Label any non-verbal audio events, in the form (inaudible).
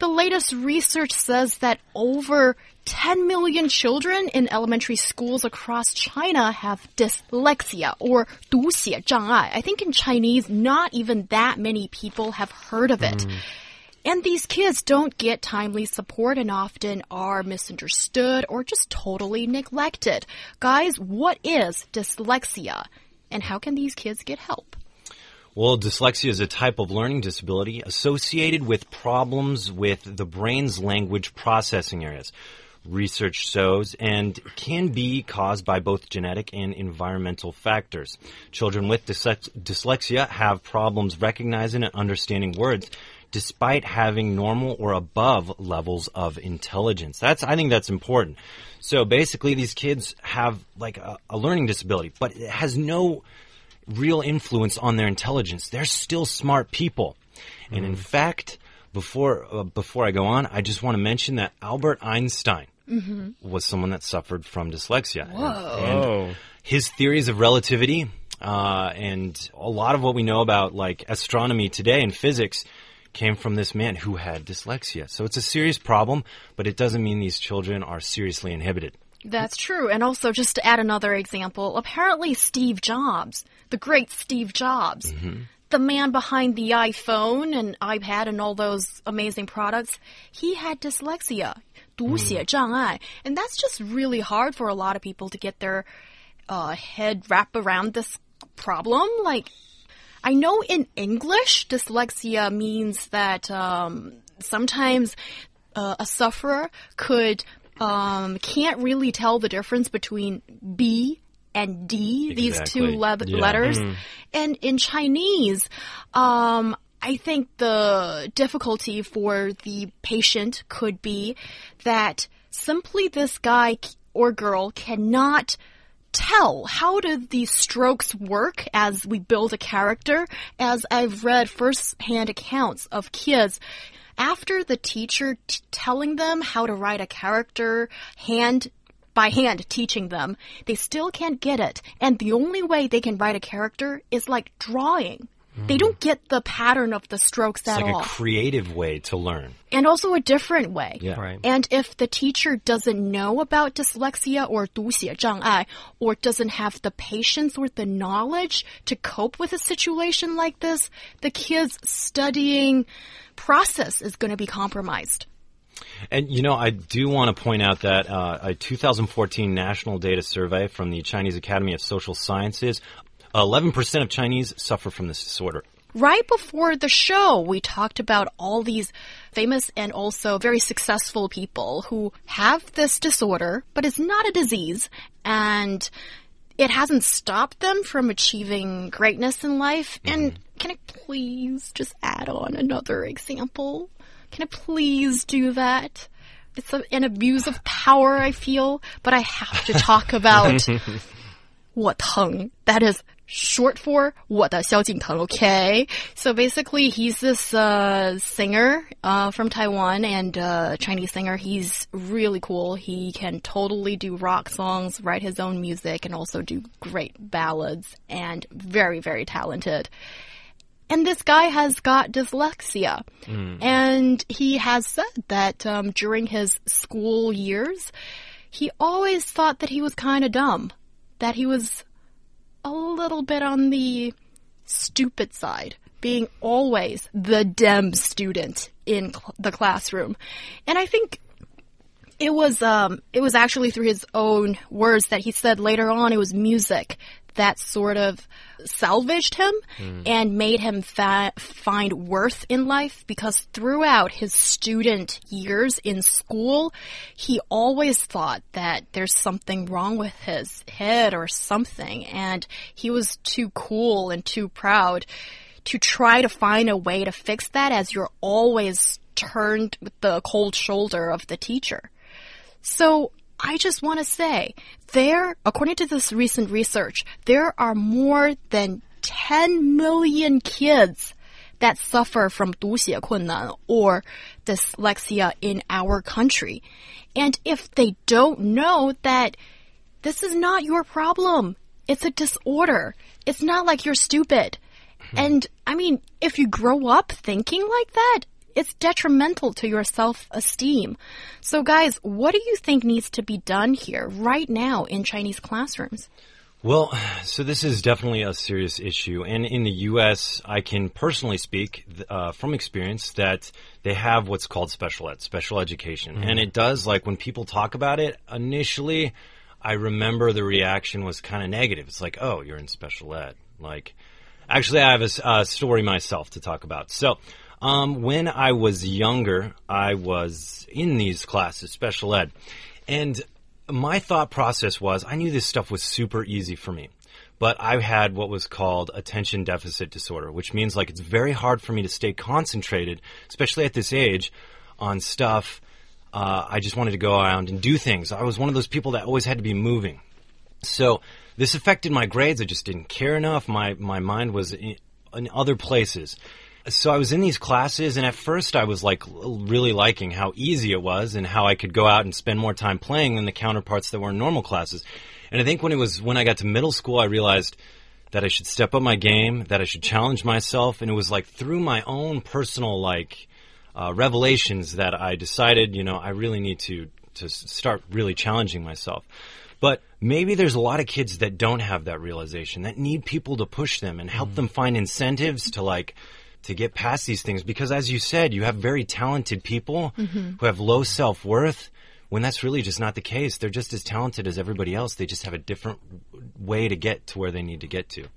The latest research says that over 10 million children in elementary schools across China have dyslexia or 读写障碍. I think in Chinese, not even that many people have heard of it. Mm. And these kids don't get timely support and often are misunderstood or just totally neglected. Guys, what is dyslexia? And how can these kids get help? Well, dyslexia is a type of learning disability associated with problems with the brain's language processing areas. Research shows and can be caused by both genetic and environmental factors. Children with dyslexia have problems recognizing and understanding words despite having normal or above levels of intelligence. That's, I think that's important. So basically these kids have like a, a learning disability, but it has no real influence on their intelligence. They're still smart people. Mm. And in mm-hmm. fact, before uh, before I go on, I just want to mention that Albert Einstein mm -hmm. was someone that suffered from dyslexia. Whoa. And, and his theories of relativity uh, and a lot of what we know about like astronomy today and physics came from this man who had dyslexia. So it's a serious problem, but it doesn't mean these children are seriously inhibited. That's true. And also, just to add another example, apparently Steve Jobs, the great Steve Jobs, mm -hmm. the man behind the iPhone and iPad and all those amazing products, he had dyslexia, 读写障碍. Mm. And that's just really hard for a lot of people to get their uh, head wrapped around this problem. Like, I know in English, dyslexia means that um, sometimes uh, a sufferer could um, can't really tell the difference between B and D, exactly. these two le yeah. letters. Mm -hmm. And in Chinese, um, I think the difficulty for the patient could be that simply this guy or girl cannot tell how do these strokes work as we build a character as I've read first-hand accounts of kids after the teacher telling them how to write a character hand by hand teaching them, they still can't get it. And the only way they can write a character is like drawing. They don't get the pattern of the strokes it's at like all. a creative way to learn. And also a different way. Yeah. Right. And if the teacher doesn't know about dyslexia or 读写障碍 or doesn't have the patience or the knowledge to cope with a situation like this, the kid's studying process is going to be compromised. And you know, I do want to point out that uh, a 2014 national data survey from the Chinese Academy of Social Sciences 11% of Chinese suffer from this disorder. Right before the show, we talked about all these famous and also very successful people who have this disorder, but it's not a disease. And it hasn't stopped them from achieving greatness in life. Mm -hmm. And can I please just add on another example? Can I please do that? It's a, an abuse of power, I feel, but I have to talk about (laughs) 我疼. That is short for 我的萧敬腾, okay? So basically, he's this uh, singer uh, from Taiwan and uh, Chinese singer. He's really cool. He can totally do rock songs, write his own music, and also do great ballads, and very, very talented. And this guy has got dyslexia. Mm. And he has said that um, during his school years, he always thought that he was kind of dumb, that he was a little bit on the stupid side, being always the dem student in cl the classroom. And I think it was um, it was actually through his own words that he said later on it was music that sort of salvaged him mm. and made him find worth in life because throughout his student years in school, he always thought that there's something wrong with his head or something, and he was too cool and too proud to try to find a way to fix that as you're always turned with the cold shoulder of the teacher. So I just want to say, there, according to this recent research, there are more than 10 million kids that suffer from 读写困难 or dyslexia in our country. And if they don't know that this is not your problem, it's a disorder. It's not like you're stupid. And I mean, if you grow up thinking like that, it's detrimental to your self esteem. So, guys, what do you think needs to be done here right now in Chinese classrooms? Well, so this is definitely a serious issue. And in the U.S., I can personally speak uh, from experience that they have what's called special ed, special education. Mm -hmm. And it does, like, when people talk about it, initially, I remember the reaction was kind of negative. It's like, oh, you're in special ed. Like, actually, I have a, a story myself to talk about. So, um, when I was younger, I was in these classes, special ed. And my thought process was I knew this stuff was super easy for me. But I had what was called attention deficit disorder, which means like it's very hard for me to stay concentrated, especially at this age, on stuff. Uh, I just wanted to go around and do things. I was one of those people that always had to be moving. So this affected my grades. I just didn't care enough. My my mind was in, in other places. So I was in these classes, and at first I was like really liking how easy it was and how I could go out and spend more time playing than the counterparts that were in normal classes. And I think when it was when I got to middle school, I realized that I should step up my game, that I should challenge myself, and it was like through my own personal like uh, revelations that I decided, you know, I really need to to start really challenging myself. But maybe there's a lot of kids that don't have that realization that need people to push them and help mm. them find incentives to like to get past these things. Because as you said you have very talented people mm-hmm. who have low self-worth when that's really just not the case. They're just as talented as everybody else. They just have a different way to get to where they need to get to